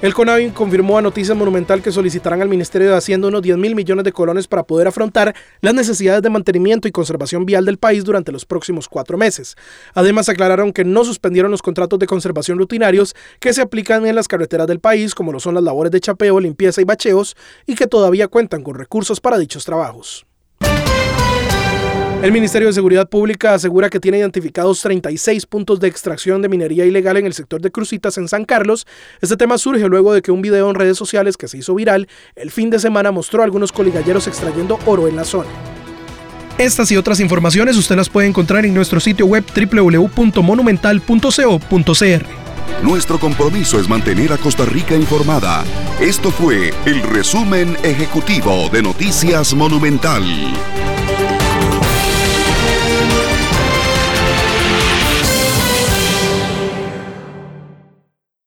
El CONAVI confirmó a Noticias Monumental que solicitarán al Ministerio de Hacienda unos 10 mil millones de colones para poder afrontar las necesidades de mantenimiento y conservación vial del país durante los próximos cuatro meses. Además, aclararon que no suspendieron los contratos de conservación rutinarios que se aplican en las carreteras del país, como lo son las labores de chapeo, limpieza y bacheos, y que todavía cuentan con recursos para dichos trabajos. El Ministerio de Seguridad Pública asegura que tiene identificados 36 puntos de extracción de minería ilegal en el sector de Crucitas en San Carlos. Este tema surge luego de que un video en redes sociales que se hizo viral el fin de semana mostró a algunos coligalleros extrayendo oro en la zona. Estas y otras informaciones usted las puede encontrar en nuestro sitio web www.monumental.co.cr. Nuestro compromiso es mantener a Costa Rica informada. Esto fue el resumen ejecutivo de Noticias Monumental.